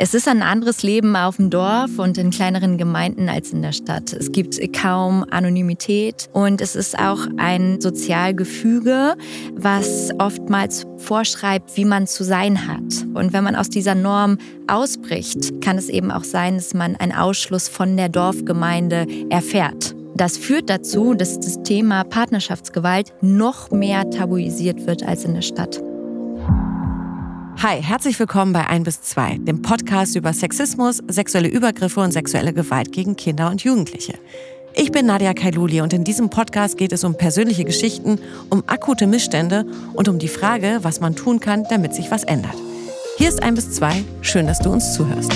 Es ist ein anderes Leben auf dem Dorf und in kleineren Gemeinden als in der Stadt. Es gibt kaum Anonymität und es ist auch ein Sozialgefüge, was oftmals vorschreibt, wie man zu sein hat. Und wenn man aus dieser Norm ausbricht, kann es eben auch sein, dass man einen Ausschluss von der Dorfgemeinde erfährt. Das führt dazu, dass das Thema Partnerschaftsgewalt noch mehr tabuisiert wird als in der Stadt. Hi, herzlich willkommen bei 1 bis 2, dem Podcast über Sexismus, sexuelle Übergriffe und sexuelle Gewalt gegen Kinder und Jugendliche. Ich bin Nadia Kailuli und in diesem Podcast geht es um persönliche Geschichten, um akute Missstände und um die Frage, was man tun kann, damit sich was ändert. Hier ist 1 bis 2, schön, dass du uns zuhörst.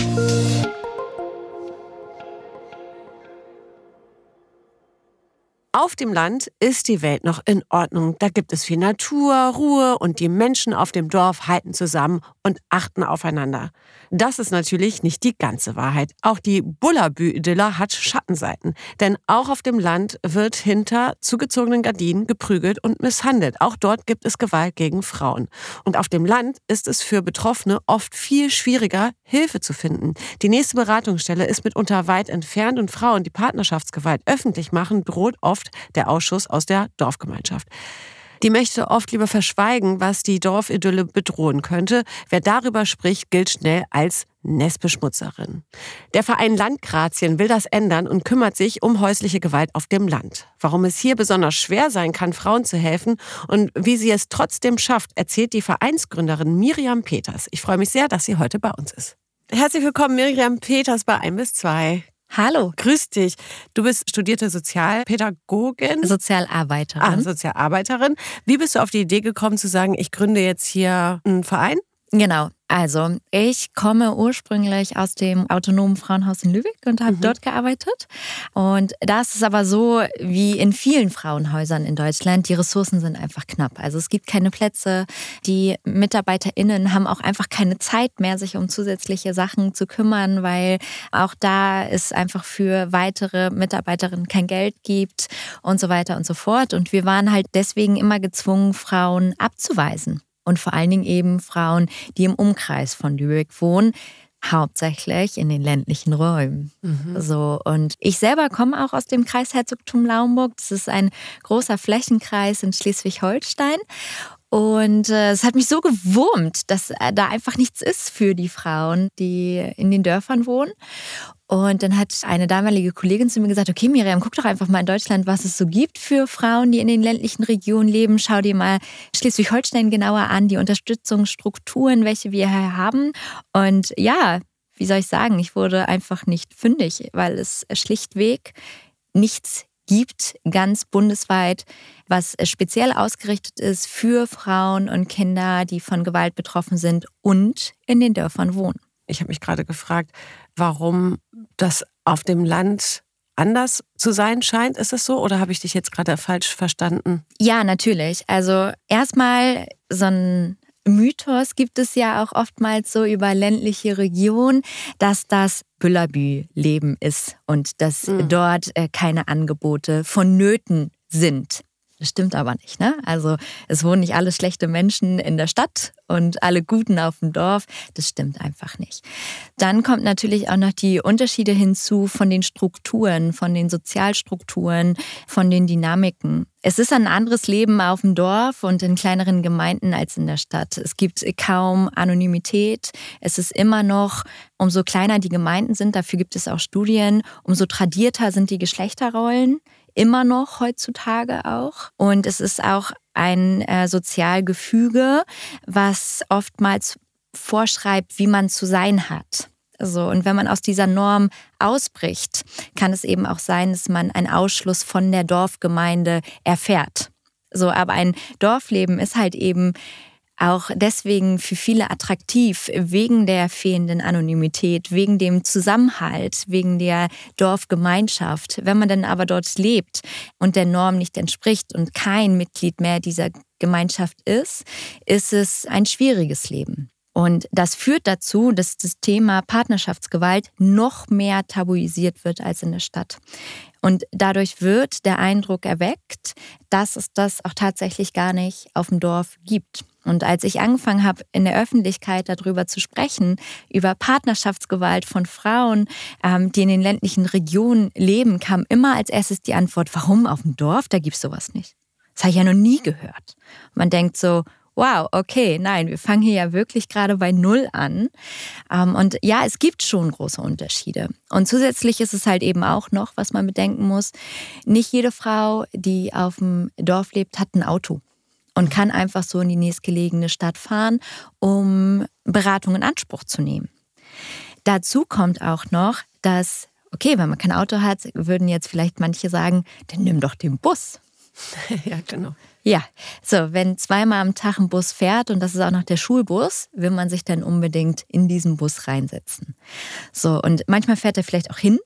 Auf dem Land ist die Welt noch in Ordnung. Da gibt es viel Natur, Ruhe und die Menschen auf dem Dorf halten zusammen und achten aufeinander. Das ist natürlich nicht die ganze Wahrheit. Auch die Bullabü-Idylle hat Schattenseiten. Denn auch auf dem Land wird hinter zugezogenen Gardinen geprügelt und misshandelt. Auch dort gibt es Gewalt gegen Frauen. Und auf dem Land ist es für Betroffene oft viel schwieriger, Hilfe zu finden. Die nächste Beratungsstelle ist mitunter weit entfernt und Frauen, die Partnerschaftsgewalt öffentlich machen, droht oft der Ausschuss aus der Dorfgemeinschaft. Die möchte oft lieber verschweigen, was die Dorfidylle bedrohen könnte. Wer darüber spricht, gilt schnell als Nestbeschmutzerin. Der Verein Landgrazien will das ändern und kümmert sich um häusliche Gewalt auf dem Land. Warum es hier besonders schwer sein kann, Frauen zu helfen und wie sie es trotzdem schafft, erzählt die Vereinsgründerin Miriam Peters. Ich freue mich sehr, dass sie heute bei uns ist. Herzlich willkommen, Miriam Peters bei 1 bis 2. Hallo. Grüß dich. Du bist studierte Sozialpädagogin. Sozialarbeiterin. Ah, Sozialarbeiterin. Wie bist du auf die Idee gekommen zu sagen, ich gründe jetzt hier einen Verein? Genau. Also, ich komme ursprünglich aus dem autonomen Frauenhaus in Lübeck und habe mhm. dort gearbeitet. Und da ist aber so, wie in vielen Frauenhäusern in Deutschland, die Ressourcen sind einfach knapp. Also es gibt keine Plätze. Die MitarbeiterInnen haben auch einfach keine Zeit mehr, sich um zusätzliche Sachen zu kümmern, weil auch da es einfach für weitere Mitarbeiterinnen kein Geld gibt und so weiter und so fort. Und wir waren halt deswegen immer gezwungen, Frauen abzuweisen und vor allen Dingen eben Frauen, die im Umkreis von Lübeck wohnen, hauptsächlich in den ländlichen Räumen. Mhm. So und ich selber komme auch aus dem Kreis Herzogtum Laumburg. Das ist ein großer Flächenkreis in Schleswig-Holstein und äh, es hat mich so gewurmt, dass äh, da einfach nichts ist für die Frauen, die in den Dörfern wohnen. Und dann hat eine damalige Kollegin zu mir gesagt, okay Miriam, guck doch einfach mal in Deutschland, was es so gibt für Frauen, die in den ländlichen Regionen leben. Schau dir mal Schleswig-Holstein genauer an, die Unterstützungsstrukturen, welche wir hier haben. Und ja, wie soll ich sagen, ich wurde einfach nicht fündig, weil es schlichtweg nichts gibt, ganz bundesweit, was speziell ausgerichtet ist für Frauen und Kinder, die von Gewalt betroffen sind und in den Dörfern wohnen. Ich habe mich gerade gefragt, warum das auf dem Land anders zu sein scheint. Ist es so oder habe ich dich jetzt gerade falsch verstanden? Ja, natürlich. Also erstmal so ein Mythos gibt es ja auch oftmals so über ländliche Regionen, dass das Büllabü-Leben ist und dass mhm. dort äh, keine Angebote vonnöten sind. Das stimmt aber nicht. Ne? Also es wohnen nicht alle schlechte Menschen in der Stadt und alle Guten auf dem Dorf. Das stimmt einfach nicht. Dann kommt natürlich auch noch die Unterschiede hinzu von den Strukturen, von den Sozialstrukturen, von den Dynamiken. Es ist ein anderes Leben auf dem Dorf und in kleineren Gemeinden als in der Stadt. Es gibt kaum Anonymität. Es ist immer noch, umso kleiner die Gemeinden sind, dafür gibt es auch Studien, umso tradierter sind die Geschlechterrollen immer noch heutzutage auch. Und es ist auch ein äh, Sozialgefüge, was oftmals vorschreibt, wie man zu sein hat. So, und wenn man aus dieser Norm ausbricht, kann es eben auch sein, dass man einen Ausschluss von der Dorfgemeinde erfährt. So, aber ein Dorfleben ist halt eben auch deswegen für viele attraktiv, wegen der fehlenden Anonymität, wegen dem Zusammenhalt, wegen der Dorfgemeinschaft. Wenn man dann aber dort lebt und der Norm nicht entspricht und kein Mitglied mehr dieser Gemeinschaft ist, ist es ein schwieriges Leben. Und das führt dazu, dass das Thema Partnerschaftsgewalt noch mehr tabuisiert wird als in der Stadt. Und dadurch wird der Eindruck erweckt, dass es das auch tatsächlich gar nicht auf dem Dorf gibt. Und als ich angefangen habe, in der Öffentlichkeit darüber zu sprechen, über Partnerschaftsgewalt von Frauen, ähm, die in den ländlichen Regionen leben, kam immer als erstes die Antwort, warum auf dem Dorf, da gibt es sowas nicht. Das habe ich ja noch nie gehört. Man denkt so, wow, okay, nein, wir fangen hier ja wirklich gerade bei Null an. Ähm, und ja, es gibt schon große Unterschiede. Und zusätzlich ist es halt eben auch noch, was man bedenken muss, nicht jede Frau, die auf dem Dorf lebt, hat ein Auto und kann einfach so in die nächstgelegene Stadt fahren, um Beratung in Anspruch zu nehmen. Dazu kommt auch noch, dass, okay, wenn man kein Auto hat, würden jetzt vielleicht manche sagen, dann nimm doch den Bus. ja, genau. Ja, so, wenn zweimal am Tag ein Bus fährt und das ist auch noch der Schulbus, will man sich dann unbedingt in diesen Bus reinsetzen. So, und manchmal fährt er vielleicht auch hin,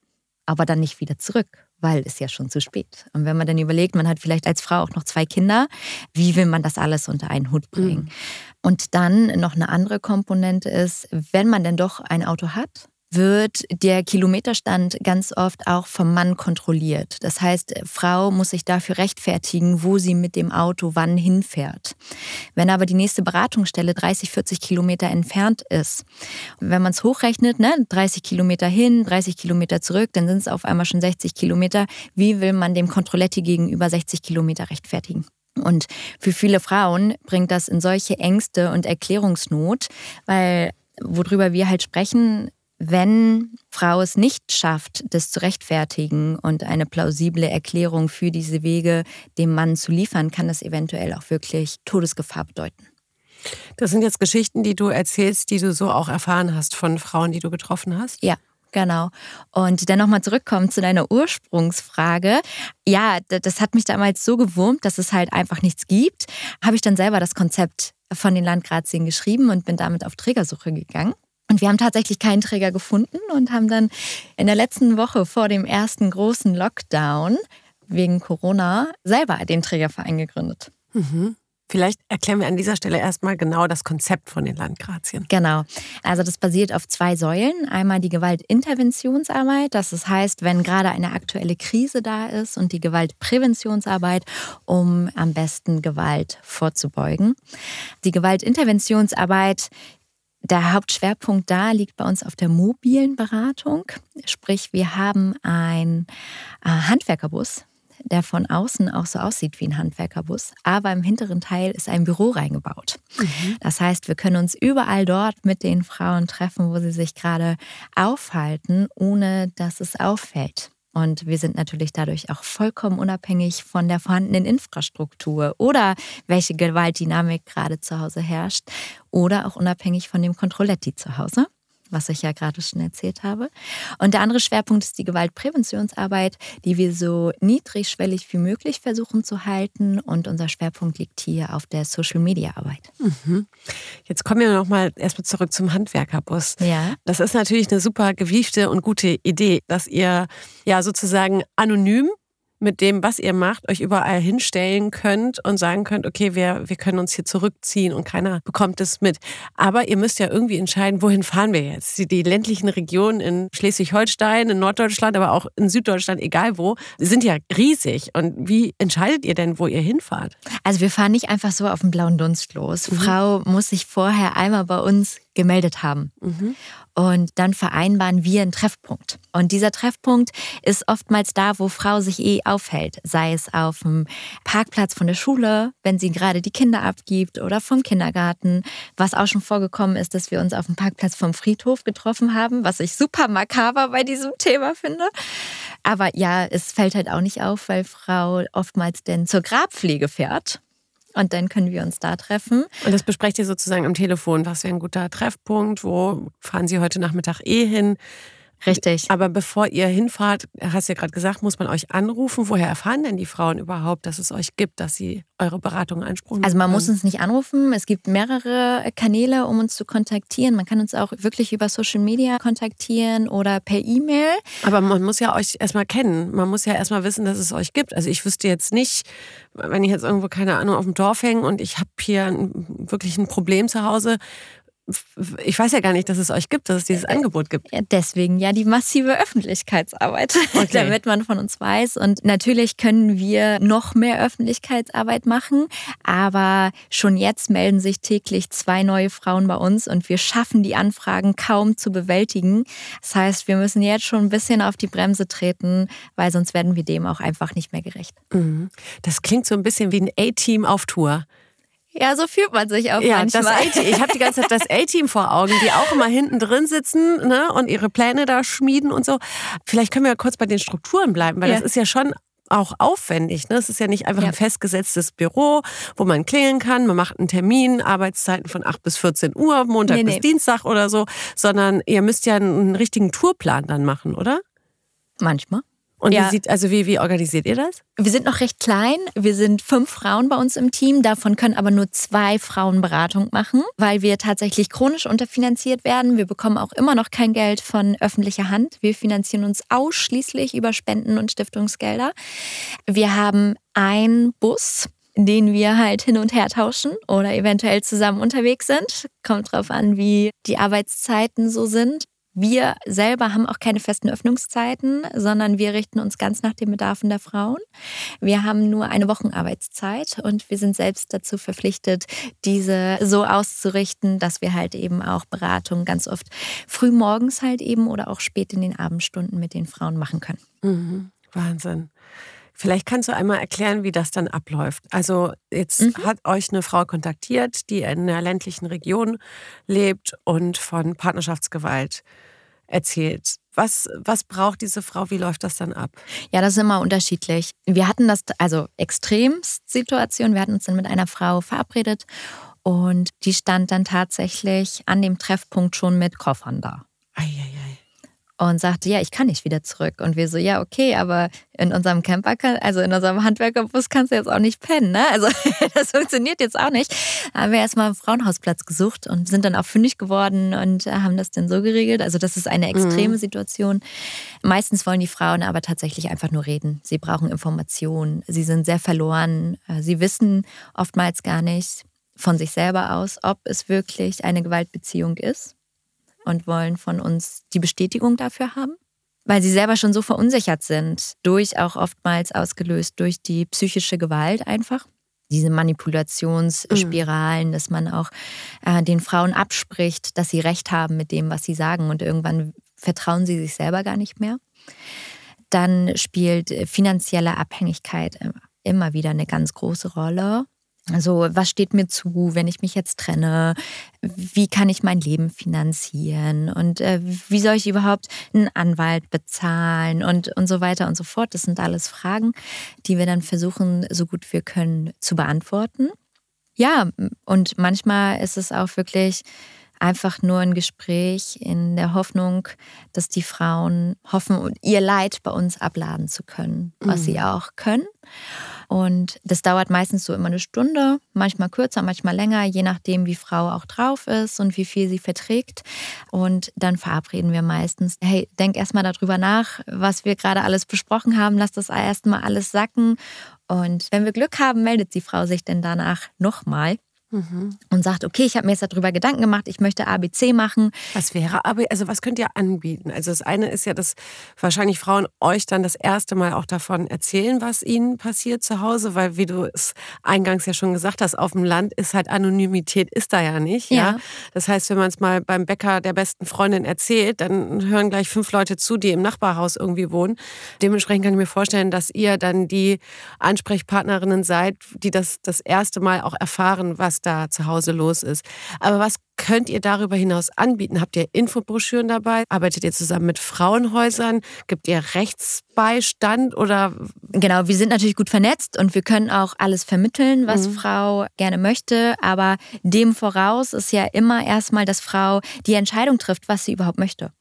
aber dann nicht wieder zurück, weil es ja schon zu spät. Und wenn man dann überlegt, man hat vielleicht als Frau auch noch zwei Kinder, wie will man das alles unter einen Hut bringen? Mhm. Und dann noch eine andere Komponente ist, wenn man denn doch ein Auto hat, wird der Kilometerstand ganz oft auch vom Mann kontrolliert. Das heißt, Frau muss sich dafür rechtfertigen, wo sie mit dem Auto wann hinfährt. Wenn aber die nächste Beratungsstelle 30, 40 Kilometer entfernt ist, wenn man es hochrechnet, ne, 30 Kilometer hin, 30 Kilometer zurück, dann sind es auf einmal schon 60 Kilometer. Wie will man dem Kontrolletti gegenüber 60 Kilometer rechtfertigen? Und für viele Frauen bringt das in solche Ängste und Erklärungsnot, weil worüber wir halt sprechen, wenn Frau es nicht schafft, das zu rechtfertigen und eine plausible Erklärung für diese Wege dem Mann zu liefern, kann das eventuell auch wirklich Todesgefahr bedeuten. Das sind jetzt Geschichten, die du erzählst, die du so auch erfahren hast von Frauen, die du getroffen hast? Ja. Genau. Und dann nochmal zurückkommen zu deiner Ursprungsfrage. Ja, das hat mich damals so gewurmt, dass es halt einfach nichts gibt. Habe ich dann selber das Konzept von den Landgrazien geschrieben und bin damit auf Trägersuche gegangen. Und wir haben tatsächlich keinen Träger gefunden und haben dann in der letzten Woche vor dem ersten großen Lockdown wegen Corona selber den Trägerverein gegründet. Mhm. Vielleicht erklären wir an dieser Stelle erstmal genau das Konzept von den Landgrazien. Genau. Also das basiert auf zwei Säulen. Einmal die Gewaltinterventionsarbeit, das heißt, wenn gerade eine aktuelle Krise da ist und die Gewaltpräventionsarbeit, um am besten Gewalt vorzubeugen. Die Gewaltinterventionsarbeit der Hauptschwerpunkt da liegt bei uns auf der mobilen Beratung. Sprich, wir haben einen äh, Handwerkerbus, der von außen auch so aussieht wie ein Handwerkerbus, aber im hinteren Teil ist ein Büro reingebaut. Mhm. Das heißt, wir können uns überall dort mit den Frauen treffen, wo sie sich gerade aufhalten, ohne dass es auffällt. Und wir sind natürlich dadurch auch vollkommen unabhängig von der vorhandenen Infrastruktur oder welche Gewaltdynamik gerade zu Hause herrscht oder auch unabhängig von dem Kontrolletti zu Hause was ich ja gerade schon erzählt habe. Und der andere Schwerpunkt ist die Gewaltpräventionsarbeit, die wir so niedrigschwellig wie möglich versuchen zu halten. Und unser Schwerpunkt liegt hier auf der Social-Media-Arbeit. Mhm. Jetzt kommen wir nochmal erstmal zurück zum Handwerkerbus. Ja. Das ist natürlich eine super gewiefte und gute Idee, dass ihr ja sozusagen anonym mit dem, was ihr macht, euch überall hinstellen könnt und sagen könnt, okay, wir, wir können uns hier zurückziehen und keiner bekommt es mit. Aber ihr müsst ja irgendwie entscheiden, wohin fahren wir jetzt? Die, die ländlichen Regionen in Schleswig-Holstein, in Norddeutschland, aber auch in Süddeutschland, egal wo, sind ja riesig. Und wie entscheidet ihr denn, wo ihr hinfahrt? Also wir fahren nicht einfach so auf den blauen Dunst los. Mhm. Frau muss sich vorher einmal bei uns gemeldet haben. Mhm. Und dann vereinbaren wir einen Treffpunkt. Und dieser Treffpunkt ist oftmals da, wo Frau sich eh aufhält. Sei es auf dem Parkplatz von der Schule, wenn sie gerade die Kinder abgibt oder vom Kindergarten. Was auch schon vorgekommen ist, dass wir uns auf dem Parkplatz vom Friedhof getroffen haben, was ich super makaber bei diesem Thema finde. Aber ja, es fällt halt auch nicht auf, weil Frau oftmals denn zur Grabpflege fährt und dann können wir uns da treffen. Und das besprecht ihr sozusagen am Telefon. Was wäre ein guter Treffpunkt? Wo fahren Sie heute Nachmittag eh hin? Richtig. Aber bevor ihr hinfahrt, hast du ja gerade gesagt, muss man euch anrufen. Woher erfahren denn die Frauen überhaupt, dass es euch gibt, dass sie eure Beratung einsprechen? Also man muss uns nicht anrufen. Es gibt mehrere Kanäle, um uns zu kontaktieren. Man kann uns auch wirklich über Social Media kontaktieren oder per E-Mail. Aber man muss ja euch erstmal kennen. Man muss ja erstmal wissen, dass es euch gibt. Also ich wüsste jetzt nicht, wenn ich jetzt irgendwo, keine Ahnung, auf dem Dorf hänge und ich habe hier wirklich ein Problem zu Hause, ich weiß ja gar nicht, dass es euch gibt, dass es dieses äh, Angebot gibt. Deswegen ja die massive Öffentlichkeitsarbeit, okay. damit man von uns weiß. Und natürlich können wir noch mehr Öffentlichkeitsarbeit machen, aber schon jetzt melden sich täglich zwei neue Frauen bei uns und wir schaffen die Anfragen kaum zu bewältigen. Das heißt, wir müssen jetzt schon ein bisschen auf die Bremse treten, weil sonst werden wir dem auch einfach nicht mehr gerecht. Mhm. Das klingt so ein bisschen wie ein A-Team auf Tour. Ja, so fühlt man sich auch ja, manchmal. Das ich habe die ganze Zeit das A-Team vor Augen, die auch immer hinten drin sitzen ne, und ihre Pläne da schmieden und so. Vielleicht können wir ja kurz bei den Strukturen bleiben, weil ja. das ist ja schon auch aufwendig. Ne? Es ist ja nicht einfach ja. ein festgesetztes Büro, wo man klingeln kann. Man macht einen Termin, Arbeitszeiten von 8 bis 14 Uhr, Montag nee, bis nee. Dienstag oder so, sondern ihr müsst ja einen richtigen Tourplan dann machen, oder? Manchmal. Und ja. wie sieht, also wie, wie organisiert ihr das? Wir sind noch recht klein. Wir sind fünf Frauen bei uns im Team. Davon können aber nur zwei Frauen Beratung machen, weil wir tatsächlich chronisch unterfinanziert werden. Wir bekommen auch immer noch kein Geld von öffentlicher Hand. Wir finanzieren uns ausschließlich über Spenden und Stiftungsgelder. Wir haben einen Bus, den wir halt hin und her tauschen oder eventuell zusammen unterwegs sind. Kommt drauf an, wie die Arbeitszeiten so sind. Wir selber haben auch keine festen Öffnungszeiten, sondern wir richten uns ganz nach den Bedarfen der Frauen. Wir haben nur eine Wochenarbeitszeit und wir sind selbst dazu verpflichtet, diese so auszurichten, dass wir halt eben auch Beratungen ganz oft früh morgens halt eben oder auch spät in den Abendstunden mit den Frauen machen können. Mhm. Wahnsinn. Vielleicht kannst du einmal erklären, wie das dann abläuft. Also jetzt mhm. hat euch eine Frau kontaktiert, die in einer ländlichen Region lebt und von Partnerschaftsgewalt erzählt. Was, was braucht diese Frau? Wie läuft das dann ab? Ja, das ist immer unterschiedlich. Wir hatten das, also Extremsituation. Wir hatten uns dann mit einer Frau verabredet und die stand dann tatsächlich an dem Treffpunkt schon mit Koffern da. Und sagte, ja, ich kann nicht wieder zurück. Und wir so, ja, okay, aber in unserem Camper, kann, also in unserem Handwerkerbus kannst du jetzt auch nicht pennen, ne? Also das funktioniert jetzt auch nicht. Haben wir erstmal einen Frauenhausplatz gesucht und sind dann auch fündig geworden und haben das dann so geregelt. Also das ist eine extreme mhm. Situation. Meistens wollen die Frauen aber tatsächlich einfach nur reden. Sie brauchen Informationen. Sie sind sehr verloren. Sie wissen oftmals gar nicht von sich selber aus, ob es wirklich eine Gewaltbeziehung ist und wollen von uns die Bestätigung dafür haben, weil sie selber schon so verunsichert sind, durch auch oftmals ausgelöst durch die psychische Gewalt einfach. Diese Manipulationsspiralen, mhm. dass man auch äh, den Frauen abspricht, dass sie recht haben mit dem, was sie sagen und irgendwann vertrauen sie sich selber gar nicht mehr. Dann spielt finanzielle Abhängigkeit immer wieder eine ganz große Rolle. Also was steht mir zu, wenn ich mich jetzt trenne? Wie kann ich mein Leben finanzieren? Und äh, wie soll ich überhaupt einen Anwalt bezahlen? Und, und so weiter und so fort. Das sind alles Fragen, die wir dann versuchen, so gut wir können, zu beantworten. Ja, und manchmal ist es auch wirklich einfach nur ein Gespräch in der Hoffnung, dass die Frauen hoffen, ihr Leid bei uns abladen zu können, was mhm. sie auch können. Und das dauert meistens so immer eine Stunde, manchmal kürzer, manchmal länger, je nachdem, wie Frau auch drauf ist und wie viel sie verträgt. Und dann verabreden wir meistens, hey, denk erstmal darüber nach, was wir gerade alles besprochen haben, lass das erstmal alles sacken. Und wenn wir Glück haben, meldet die Frau sich denn danach nochmal. Mhm. Und sagt, okay, ich habe mir jetzt darüber Gedanken gemacht, ich möchte ABC machen. Was wäre aber, also was könnt ihr anbieten? Also das eine ist ja, dass wahrscheinlich Frauen euch dann das erste Mal auch davon erzählen, was ihnen passiert zu Hause, weil wie du es eingangs ja schon gesagt hast, auf dem Land ist halt Anonymität ist da ja nicht. Ja. ja? Das heißt, wenn man es mal beim Bäcker der besten Freundin erzählt, dann hören gleich fünf Leute zu, die im Nachbarhaus irgendwie wohnen. Dementsprechend kann ich mir vorstellen, dass ihr dann die Ansprechpartnerinnen seid, die das das erste Mal auch erfahren, was da zu Hause los ist. Aber was könnt ihr darüber hinaus anbieten? Habt ihr Infobroschüren dabei? Arbeitet ihr zusammen mit Frauenhäusern? Gibt ihr Rechtsbeistand oder? Genau, wir sind natürlich gut vernetzt und wir können auch alles vermitteln, was mhm. Frau gerne möchte. Aber dem voraus ist ja immer erstmal, dass Frau die Entscheidung trifft, was sie überhaupt möchte.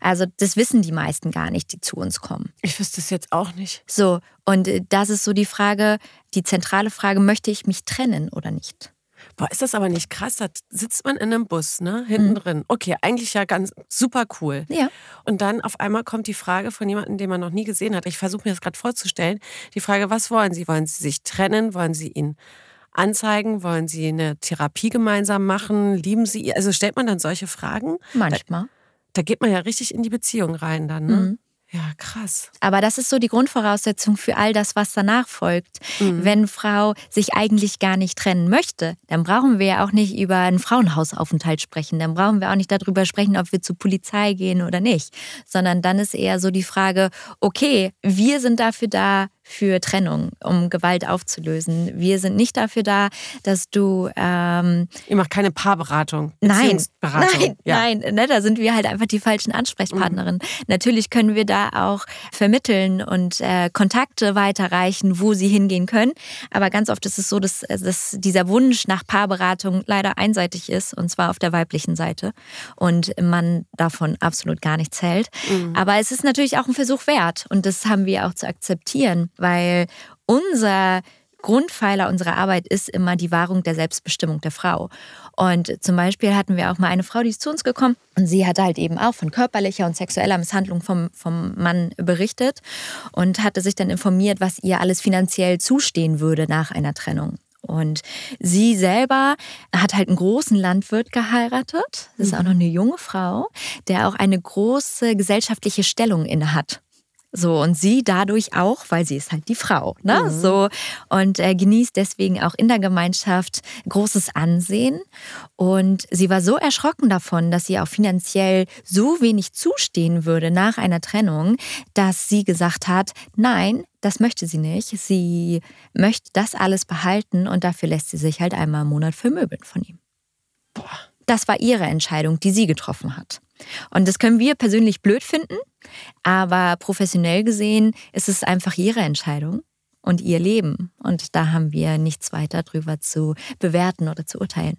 Also das wissen die meisten gar nicht, die zu uns kommen. Ich wüsste es jetzt auch nicht. So, und äh, das ist so die Frage, die zentrale Frage, möchte ich mich trennen oder nicht? Boah, ist das aber nicht krass? Da sitzt man in einem Bus, ne? Hinten mhm. drin. Okay, eigentlich ja ganz super cool. Ja. Und dann auf einmal kommt die Frage von jemandem, den man noch nie gesehen hat. Ich versuche mir das gerade vorzustellen. Die Frage, was wollen Sie? Wollen Sie sich trennen? Wollen Sie ihn anzeigen? Wollen Sie eine Therapie gemeinsam machen? Lieben Sie ihr? Also stellt man dann solche Fragen? Manchmal. Da, da geht man ja richtig in die Beziehung rein dann, ne? Mhm. Ja, krass. Aber das ist so die Grundvoraussetzung für all das, was danach folgt. Mhm. Wenn Frau sich eigentlich gar nicht trennen möchte, dann brauchen wir ja auch nicht über einen Frauenhausaufenthalt sprechen. Dann brauchen wir auch nicht darüber sprechen, ob wir zur Polizei gehen oder nicht. Sondern dann ist eher so die Frage, okay, wir sind dafür da, für Trennung, um Gewalt aufzulösen. Wir sind nicht dafür da, dass du. Ähm, Ihr macht keine Paarberatung. Nein, nein, ja. nein. Ne, da sind wir halt einfach die falschen Ansprechpartnerinnen. Mhm. Natürlich können wir da auch vermitteln und äh, Kontakte weiterreichen, wo sie hingehen können. Aber ganz oft ist es so, dass, dass dieser Wunsch nach Paarberatung leider einseitig ist, und zwar auf der weiblichen Seite. Und man davon absolut gar nichts hält. Mhm. Aber es ist natürlich auch ein Versuch wert. Und das haben wir auch zu akzeptieren weil unser Grundpfeiler unserer Arbeit ist immer die Wahrung der Selbstbestimmung der Frau. Und zum Beispiel hatten wir auch mal eine Frau, die ist zu uns gekommen und sie hat halt eben auch von körperlicher und sexueller Misshandlung vom, vom Mann berichtet und hatte sich dann informiert, was ihr alles finanziell zustehen würde nach einer Trennung. Und sie selber hat halt einen großen Landwirt geheiratet. Das ist auch noch eine junge Frau, der auch eine große gesellschaftliche Stellung inne hat. So, und sie dadurch auch, weil sie ist halt die Frau, ne? Mhm. So, und äh, genießt deswegen auch in der Gemeinschaft großes Ansehen. Und sie war so erschrocken davon, dass sie auch finanziell so wenig zustehen würde nach einer Trennung, dass sie gesagt hat, nein, das möchte sie nicht. Sie möchte das alles behalten und dafür lässt sie sich halt einmal im Monat vermöbeln von ihm. Boah. Das war ihre Entscheidung, die sie getroffen hat. Und das können wir persönlich blöd finden, aber professionell gesehen ist es einfach ihre Entscheidung und ihr Leben. Und da haben wir nichts weiter drüber zu bewerten oder zu urteilen.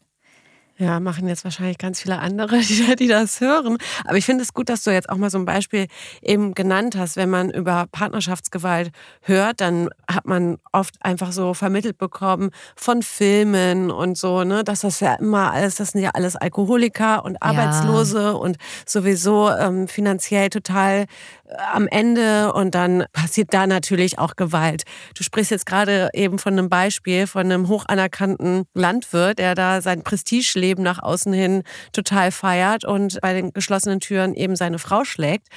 Ja, machen jetzt wahrscheinlich ganz viele andere, die, die das hören. Aber ich finde es gut, dass du jetzt auch mal so ein Beispiel eben genannt hast. Wenn man über Partnerschaftsgewalt hört, dann hat man oft einfach so vermittelt bekommen von Filmen und so, ne, dass das ja immer alles, das sind ja alles Alkoholiker und Arbeitslose ja. und sowieso ähm, finanziell total äh, am Ende und dann passiert da natürlich auch Gewalt. Du sprichst jetzt gerade eben von einem Beispiel von einem hoch anerkannten Landwirt, der da sein Prestige lebt Leben nach außen hin total feiert und bei den geschlossenen Türen eben seine Frau schlägt,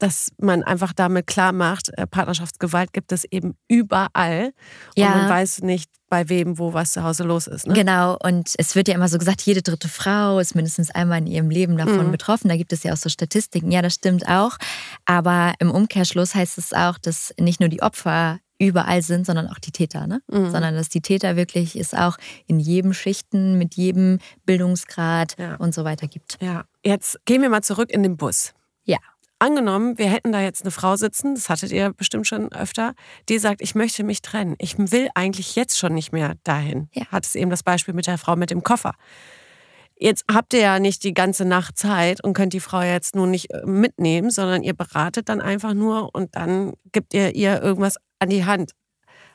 dass man einfach damit klar macht, äh, Partnerschaftsgewalt gibt es eben überall ja. und man weiß nicht, bei wem, wo was zu Hause los ist. Ne? Genau, und es wird ja immer so gesagt, jede dritte Frau ist mindestens einmal in ihrem Leben davon mhm. betroffen. Da gibt es ja auch so Statistiken. Ja, das stimmt auch. Aber im Umkehrschluss heißt es auch, dass nicht nur die Opfer überall sind, sondern auch die Täter, ne? Mhm. Sondern dass die Täter wirklich es auch in jedem Schichten, mit jedem Bildungsgrad ja. und so weiter gibt. Ja, jetzt gehen wir mal zurück in den Bus. Ja. Angenommen, wir hätten da jetzt eine Frau sitzen, das hattet ihr bestimmt schon öfter, die sagt, ich möchte mich trennen. Ich will eigentlich jetzt schon nicht mehr dahin. Ja. Hat es eben das Beispiel mit der Frau mit dem Koffer. Jetzt habt ihr ja nicht die ganze Nacht Zeit und könnt die Frau jetzt nun nicht äh, mitnehmen, sondern ihr beratet dann einfach nur und dann gibt ihr ihr irgendwas an die Hand.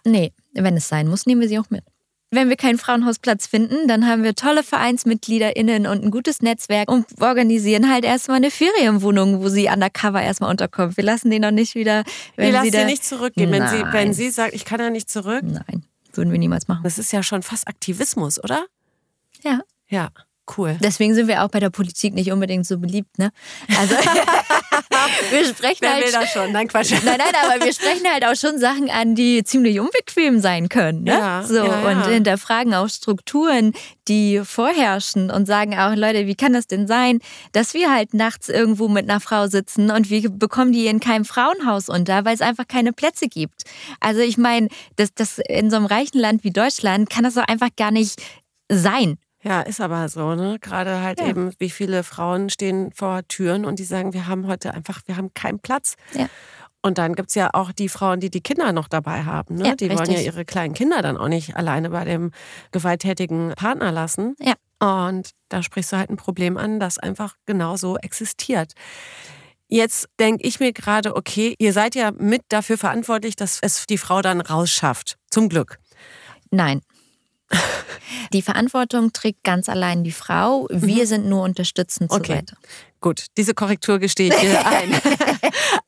Nee, wenn es sein muss, nehmen wir sie auch mit. Wenn wir keinen Frauenhausplatz finden, dann haben wir tolle VereinsmitgliederInnen und ein gutes Netzwerk und organisieren halt erstmal eine Ferienwohnung, wo sie undercover erstmal unterkommt. Wir lassen den noch nicht wieder. Wenn wir lassen sie, da... nicht zurückgehen. Wenn sie, wenn sie sagt, ich kann ja nicht zurück. Nein, würden wir niemals machen. Das ist ja schon fast Aktivismus, oder? Ja. Ja. Cool. Deswegen sind wir auch bei der Politik nicht unbedingt so beliebt, ne? Also wir sprechen Wer halt will das schon? Nein, Quatsch. Nein, nein, aber wir sprechen halt auch schon Sachen an, die ziemlich unbequem sein können, ne? Ja, so ja, ja. und hinterfragen auch Strukturen, die vorherrschen und sagen auch, Leute, wie kann das denn sein, dass wir halt nachts irgendwo mit einer Frau sitzen und wir bekommen die in keinem Frauenhaus unter, weil es einfach keine Plätze gibt. Also ich meine, das, das in so einem reichen Land wie Deutschland kann das doch einfach gar nicht sein. Ja, ist aber so, ne? Gerade halt ja. eben, wie viele Frauen stehen vor Türen und die sagen, wir haben heute einfach, wir haben keinen Platz. Ja. Und dann gibt es ja auch die Frauen, die die Kinder noch dabei haben. Ne? Ja, die richtig. wollen ja ihre kleinen Kinder dann auch nicht alleine bei dem gewalttätigen Partner lassen. Ja. Und da sprichst du halt ein Problem an, das einfach genauso existiert. Jetzt denke ich mir gerade, okay, ihr seid ja mit dafür verantwortlich, dass es die Frau dann rausschafft. Zum Glück. Nein. Die Verantwortung trägt ganz allein die Frau. Wir mhm. sind nur unterstützend okay. zur Seite. Gut, diese Korrektur gestehe ich dir ein.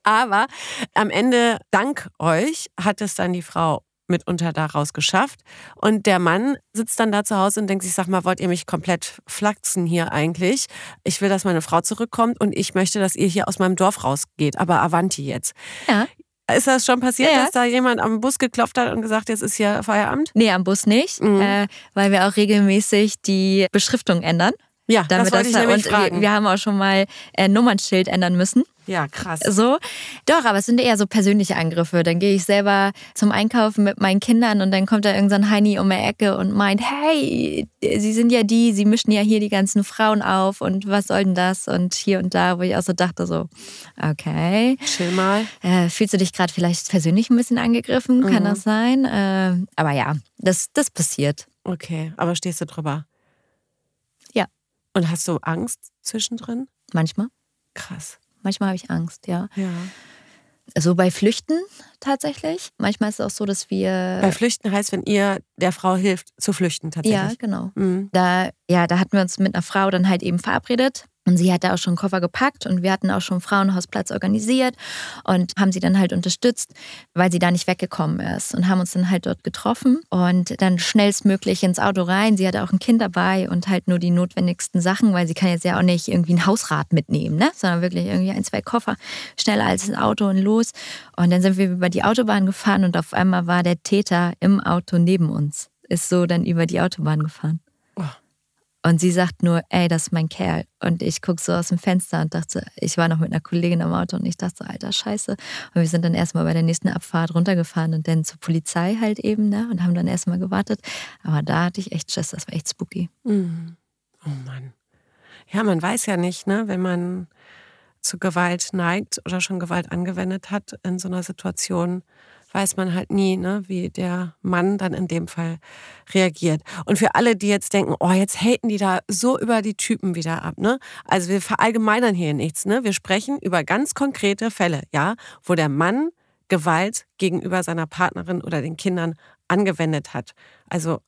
Aber am Ende, dank euch, hat es dann die Frau mitunter daraus geschafft. Und der Mann sitzt dann da zu Hause und denkt sich, sag mal, wollt ihr mich komplett flachsen hier eigentlich? Ich will, dass meine Frau zurückkommt und ich möchte, dass ihr hier aus meinem Dorf rausgeht. Aber Avanti jetzt. Ja. Ist das schon passiert, Ja, dass da jemand am Bus geklopft hat und gesagt, jetzt ist hier Feierabend? Nee, am Bus nicht, Mhm. äh, weil wir auch regelmäßig die Beschriftung ändern. Ja, das wollte ich nämlich und fragen. Wir, wir haben auch schon mal äh, Nummernschild ändern müssen. Ja, krass. So. Doch, aber es sind eher so persönliche Angriffe. Dann gehe ich selber zum Einkaufen mit meinen Kindern und dann kommt da irgendein Heini um die Ecke und meint, hey, sie sind ja die, sie mischen ja hier die ganzen Frauen auf und was soll denn das? Und hier und da, wo ich auch so dachte, so, okay. Chill mal. Äh, fühlst du dich gerade vielleicht persönlich ein bisschen angegriffen? Kann Mhm. das sein? Äh, aber ja, das, das passiert. Okay, aber stehst du drüber? Ja. Und hast du Angst zwischendrin? Manchmal. Krass. Manchmal habe ich Angst, ja. Ja. So bei Flüchten tatsächlich. Manchmal ist es auch so, dass wir. Bei Flüchten heißt, wenn ihr der Frau hilft, zu flüchten tatsächlich. ja, genau. Mhm. Da, ja, da hatten wir uns mit einer Frau dann halt eben verabredet. Und sie hatte auch schon Koffer gepackt und wir hatten auch schon Frauenhausplatz organisiert und haben sie dann halt unterstützt, weil sie da nicht weggekommen ist und haben uns dann halt dort getroffen und dann schnellstmöglich ins Auto rein. Sie hatte auch ein Kind dabei und halt nur die notwendigsten Sachen, weil sie kann jetzt ja auch nicht irgendwie ein Hausrad mitnehmen, ne? sondern wirklich irgendwie ein, zwei Koffer schneller als ein Auto und los. Und dann sind wir über die Autobahn gefahren und auf einmal war der Täter im Auto neben uns, ist so dann über die Autobahn gefahren. Und sie sagt nur, ey, das ist mein Kerl. Und ich gucke so aus dem Fenster und dachte, ich war noch mit einer Kollegin am Auto und ich dachte so, alter Scheiße. Und wir sind dann erstmal bei der nächsten Abfahrt runtergefahren und dann zur Polizei halt eben, ne? Und haben dann erstmal gewartet. Aber da hatte ich echt Schiss, das war echt spooky. Mhm. Oh Mann. Ja, man weiß ja nicht, ne, wenn man zu Gewalt neigt oder schon Gewalt angewendet hat in so einer Situation, weiß man halt nie, ne, wie der Mann dann in dem Fall reagiert. Und für alle, die jetzt denken, oh, jetzt haten die da so über die Typen wieder ab, ne? Also wir verallgemeinern hier nichts, ne? Wir sprechen über ganz konkrete Fälle, ja, wo der Mann Gewalt gegenüber seiner Partnerin oder den Kindern angewendet hat. Also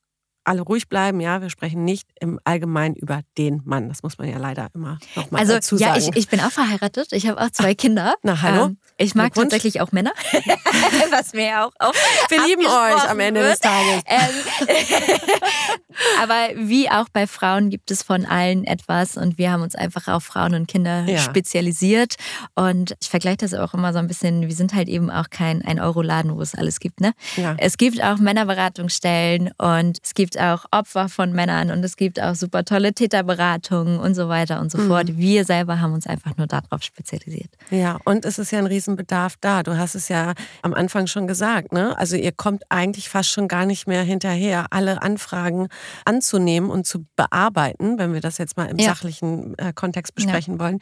alle ruhig bleiben, ja, wir sprechen nicht im Allgemeinen über den Mann. Das muss man ja leider immer nochmal Also dazu ja, sagen. ich, ich bin auch verheiratet. Ich habe auch zwei Kinder. Na, hallo? Ähm, ich mag tatsächlich auch Männer. Was mir ja auch, auch wir lieben euch am Ende wird. des Tages. Ähm, aber wie auch bei Frauen gibt es von allen etwas und wir haben uns einfach auf Frauen und Kinder Ja. spezialisiert. Und ich vergleiche das auch immer so ein bisschen, wir sind halt eben auch kein ein Euro-Laden, wo es alles gibt. Ne? Ja. Es gibt auch Männerberatungsstellen und es gibt auch Opfer von Männern und es gibt auch super tolle Täterberatungen und so weiter und so Mhm. fort. Wir selber haben uns einfach nur darauf spezialisiert. Ja, und es ist ja ein Riesenbedarf da. Du hast es ja am Anfang schon gesagt, ne? Also ihr kommt eigentlich fast schon gar nicht mehr hinterher, alle Anfragen anzunehmen und zu bearbeiten, wenn wir das jetzt mal im Ja. sachlichen äh, Kontext besprechen wollen.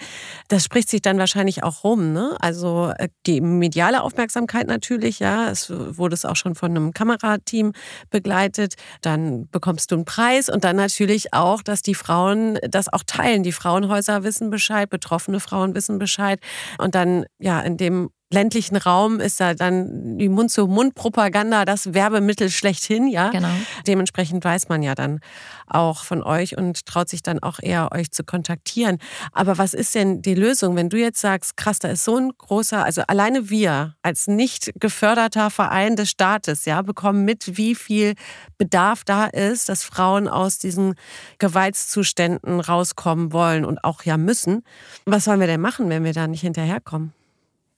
Das spricht sich dann wahrscheinlich auch rum, ne? Also äh, die mediale Aufmerksamkeit natürlich, ja. Es wurde es auch schon von einem Kamerateam begleitet. Dann bekommst du einen Preis und dann natürlich auch, dass die Frauen das auch teilen. Die Frauenhäuser wissen Bescheid, betroffene Frauen wissen Bescheid. Und dann, ja, in dem ländlichen Raum ist da dann die Mund-zu-Mund-Propaganda das Werbemittel schlechthin, ja. Genau. Dementsprechend weiß man ja dann auch von euch und traut sich dann auch eher, euch zu kontaktieren. Aber was ist denn die Lösung, wenn du jetzt sagst, krass, da ist so ein großer, also alleine wir als nicht geförderter Verein des Staates, ja, bekommen mit, wie viel Bedarf da ist, dass Frauen aus diesen Gewaltszuständen rauskommen wollen und auch ja müssen. Was sollen wir denn machen, wenn wir da nicht hinterherkommen?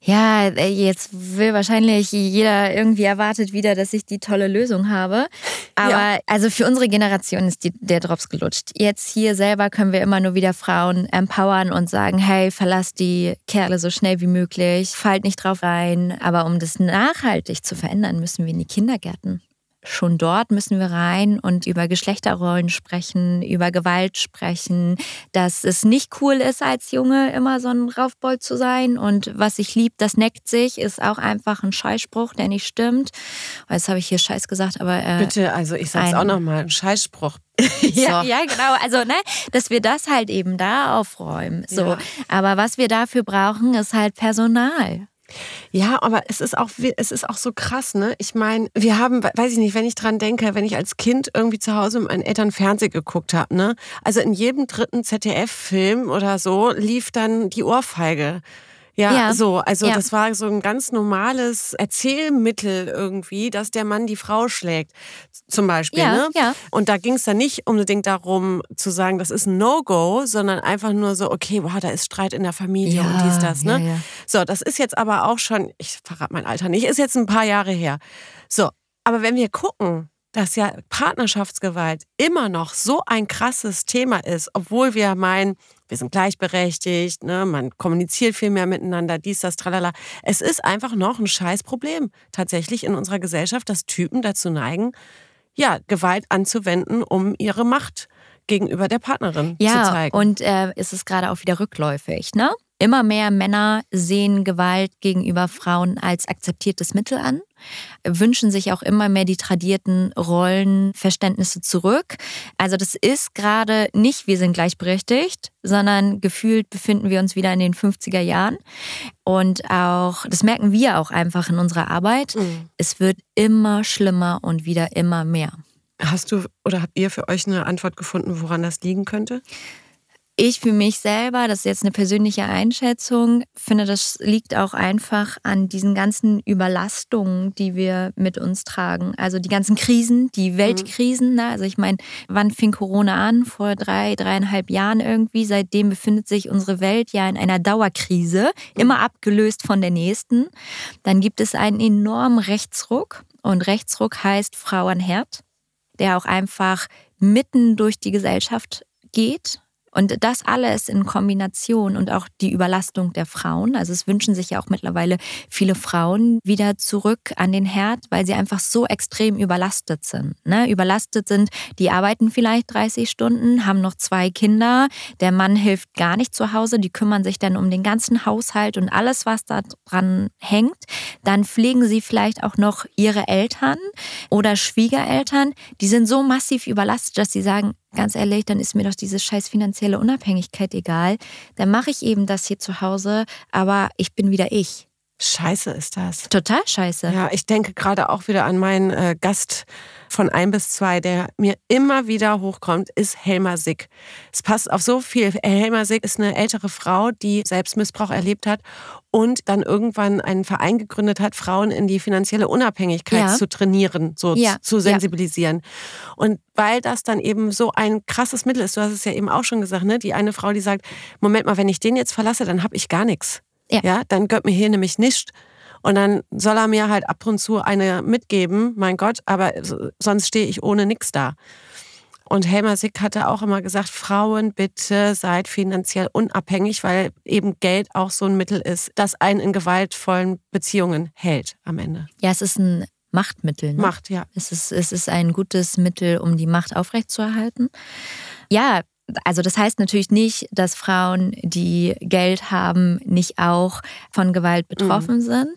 Ja, jetzt will wahrscheinlich jeder irgendwie erwartet wieder, dass ich die tolle Lösung habe. Aber Ja. also für unsere Generation ist die, der Drops gelutscht. Jetzt hier selber können wir immer nur wieder Frauen empowern und sagen, hey, verlass die Kerle so schnell wie möglich, fallt nicht drauf rein. Aber um das nachhaltig zu verändern, müssen wir in die Kindergärten. Schon dort müssen wir rein und über Geschlechterrollen sprechen, über Gewalt sprechen, dass es nicht cool ist, als Junge immer so ein Raufbold zu sein. Und was sich liebt, das neckt sich, ist auch einfach ein Scheißspruch, der nicht stimmt. Jetzt habe ich hier Scheiß gesagt, aber. Äh, Bitte, also ich sag's ein- auch nochmal, ein Scheißspruch. ja, So. ja, genau. Also, ne, dass wir das halt eben da aufräumen. So. Ja. Aber was wir dafür brauchen, ist halt Personal. Ja, aber es ist auch, es ist auch so krass, ne? Ich meine, wir haben, weiß ich nicht, wenn ich dran denke, wenn ich als Kind irgendwie zu Hause mit meinen Eltern Fernsehen geguckt habe, ne? Also in jedem dritten ZDF-Film oder so lief dann die Ohrfeige. Ja, Ja. so. Also Ja. das war so ein ganz normales Erzählmittel irgendwie, dass der Mann die Frau schlägt, zum Beispiel. Ja, ne? ja. Und da ging es dann nicht unbedingt darum zu sagen, das ist ein No-Go, sondern einfach nur so, okay, wow, da ist Streit in der Familie und dies, das. Ne? ja, ja. So, das ist jetzt aber auch schon, ich verrate mein Alter nicht, ist jetzt ein paar Jahre her. So, aber wenn wir gucken, dass ja Partnerschaftsgewalt immer noch so ein krasses Thema ist, obwohl wir meinen, wir sind gleichberechtigt, ne, man kommuniziert viel mehr miteinander, dies, das, tralala. Es ist einfach noch ein Scheißproblem tatsächlich in unserer Gesellschaft, dass Typen dazu neigen, ja, Gewalt anzuwenden, um ihre Macht gegenüber der Partnerin zu Ja, zeigen. und äh, es ist gerade auch wieder rückläufig. Ne? Immer mehr Männer sehen Gewalt gegenüber Frauen als akzeptiertes Mittel an, wünschen sich auch immer mehr die tradierten Rollenverständnisse zurück. Also das ist gerade nicht, wir sind gleichberechtigt, sondern gefühlt befinden wir uns wieder in den 50er Jahren. Und auch, das merken wir auch einfach in unserer Arbeit, Mhm. es wird immer schlimmer und wieder immer mehr. Hast du oder habt ihr für euch eine Antwort gefunden, woran das liegen könnte? Ich für mich selber, das ist jetzt eine persönliche Einschätzung, finde, das liegt auch einfach an diesen ganzen Überlastungen, die wir mit uns tragen. Also die ganzen Krisen, die Weltkrisen. Ne? Also ich meine, wann fing Corona an? Vor drei, dreieinhalb Jahren irgendwie. Seitdem befindet sich unsere Welt ja in einer Dauerkrise, immer abgelöst von der nächsten. Dann gibt es einen enormen Rechtsruck. Und Rechtsruck heißt Frau an Herd, der auch einfach mitten durch die Gesellschaft geht. Und das alles in Kombination und auch die Überlastung der Frauen. Also es wünschen sich ja auch mittlerweile viele Frauen wieder zurück an den Herd, weil sie einfach so extrem überlastet sind. Ne? Überlastet sind, die arbeiten vielleicht 30 Stunden, haben noch zwei Kinder, der Mann hilft gar nicht zu Hause, die kümmern sich dann um den ganzen Haushalt und alles, was da dran hängt. Dann pflegen sie vielleicht auch noch ihre Eltern oder Schwiegereltern. Die sind so massiv überlastet, dass sie sagen, ganz ehrlich, dann ist mir doch diese scheiß finanzielle Unabhängigkeit egal. Dann mache ich eben das hier zu Hause, aber ich bin wieder ich. Scheiße ist das. Total scheiße. Ja, ich denke gerade auch wieder an meinen äh, Gast von ein bis zwei, der mir immer wieder hochkommt, ist Helma Sick. Es passt auf so viel. Helma Sick ist eine ältere Frau, die Selbstmissbrauch erlebt hat und dann irgendwann einen Verein gegründet hat, Frauen in die finanzielle Unabhängigkeit Ja. zu trainieren, so Ja, zu ja. sensibilisieren. Und weil das dann eben so ein krasses Mittel ist, du hast es ja eben auch schon gesagt, ne? die eine Frau, die sagt, Moment mal, wenn ich den jetzt verlasse, dann habe ich gar nichts. Ja. ja, dann gehört mir hier nämlich nichts. Und dann soll er mir halt ab und zu eine mitgeben, mein Gott, aber so- sonst stehe ich ohne nichts da. Und Helma Sick hatte auch immer gesagt, Frauen, bitte seid finanziell unabhängig, weil eben Geld auch so ein Mittel ist, das einen in gewaltvollen Beziehungen hält am Ende. Ja, es ist ein Machtmittel. Ne? Macht, ja. Es ist, es ist ein gutes Mittel, um die Macht aufrechtzuerhalten. Ja, also das heißt natürlich nicht, dass Frauen, die Geld haben, nicht auch von Gewalt betroffen sind.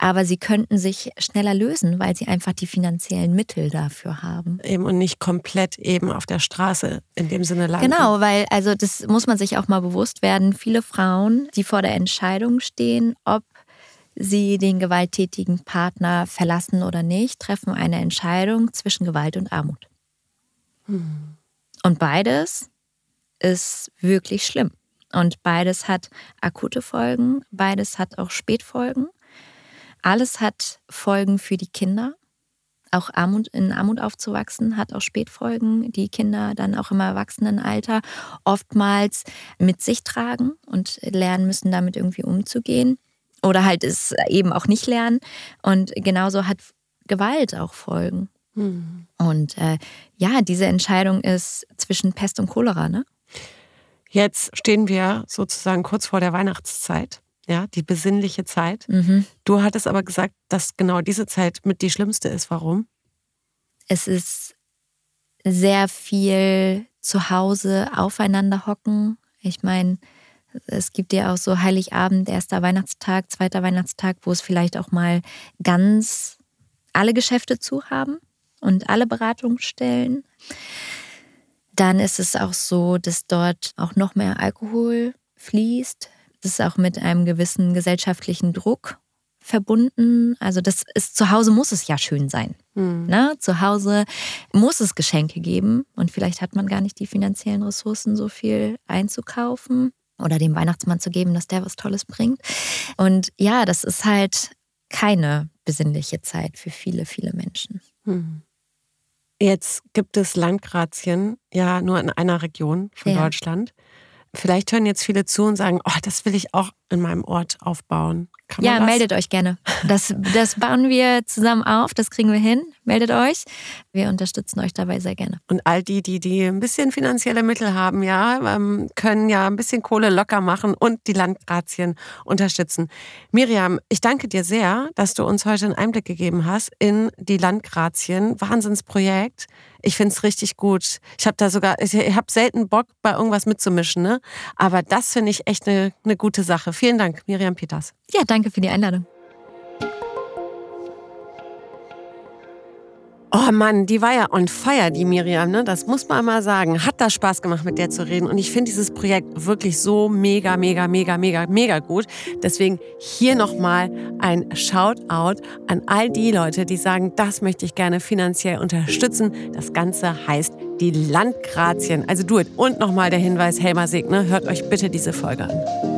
Aber sie könnten sich schneller lösen, weil sie einfach die finanziellen Mittel dafür haben. Eben und nicht komplett eben auf der Straße in dem Sinne landen. Genau, weil also das muss man sich auch mal bewusst werden. Viele Frauen, die vor der Entscheidung stehen, ob sie den gewalttätigen Partner verlassen oder nicht, treffen eine Entscheidung zwischen Gewalt und Armut. Und beides ist wirklich schlimm. Und beides hat akute Folgen, beides hat auch Spätfolgen. Alles hat Folgen für die Kinder. Auch Armut, in Armut aufzuwachsen hat auch Spätfolgen, die Kinder dann auch im Erwachsenenalter oftmals mit sich tragen und lernen müssen, damit irgendwie umzugehen. Oder halt es eben auch nicht lernen. Und genauso hat Gewalt auch Folgen. Hm. Und äh, ja, diese Entscheidung ist zwischen Pest und Cholera, ne? Jetzt stehen wir sozusagen kurz vor der Weihnachtszeit, ja, die besinnliche Zeit. Mhm. Du hattest aber gesagt, dass genau diese Zeit mit die schlimmste ist. Warum? Es ist sehr viel zu Hause aufeinander hocken. Ich meine, es gibt ja auch so Heiligabend, erster Weihnachtstag, zweiter Weihnachtstag, wo es vielleicht auch mal ganz alle Geschäfte zu haben und alle Beratungsstellen. Dann ist es auch so, dass dort auch noch mehr Alkohol fließt. Das ist auch mit einem gewissen gesellschaftlichen Druck verbunden. Also das ist zu Hause muss es ja schön sein. Hm. Ne? Zu Hause muss es Geschenke geben und vielleicht hat man gar nicht die finanziellen Ressourcen, so viel einzukaufen. oder dem Weihnachtsmann zu geben, dass der was Tolles bringt. Und ja, das ist halt keine besinnliche Zeit für viele, viele Menschen. Hm. Jetzt gibt es Landgrazien ja nur in einer Region von ja. Deutschland. Vielleicht hören jetzt viele zu und sagen, oh, das will ich auch in meinem Ort aufbauen. ja, meldet euch gerne. Das, das bauen wir zusammen auf, das kriegen wir hin. Meldet euch. Wir unterstützen euch dabei sehr gerne. Und all die, die, die ein bisschen finanzielle Mittel haben, ja, ähm, können ja ein bisschen Kohle locker machen und die Landgrazien unterstützen. Miriam, ich danke dir sehr, dass du uns heute einen Einblick gegeben hast in die Landgrazien. Wahnsinnsprojekt. Ich finde es richtig gut. Ich habe da sogar, ich, habe selten Bock, bei irgendwas mitzumischen, ne? Aber das finde ich echt eine, eine gute Sache. Vielen Dank, Miriam Peters. Ja, danke für die Einladung. Oh Mann, die war ja on fire, die Miriam, ne? Das muss man mal sagen. Hat da Spaß gemacht, mit der zu reden. Und ich finde dieses Projekt wirklich so mega, mega, mega, mega, mega gut. Deswegen hier nochmal ein Shoutout an all die Leute, die sagen, das möchte ich gerne finanziell unterstützen. Das Ganze heißt die Landgrazien. Also do it. Und nochmal der Hinweis, Helmer Segne, hört euch bitte diese Folge an.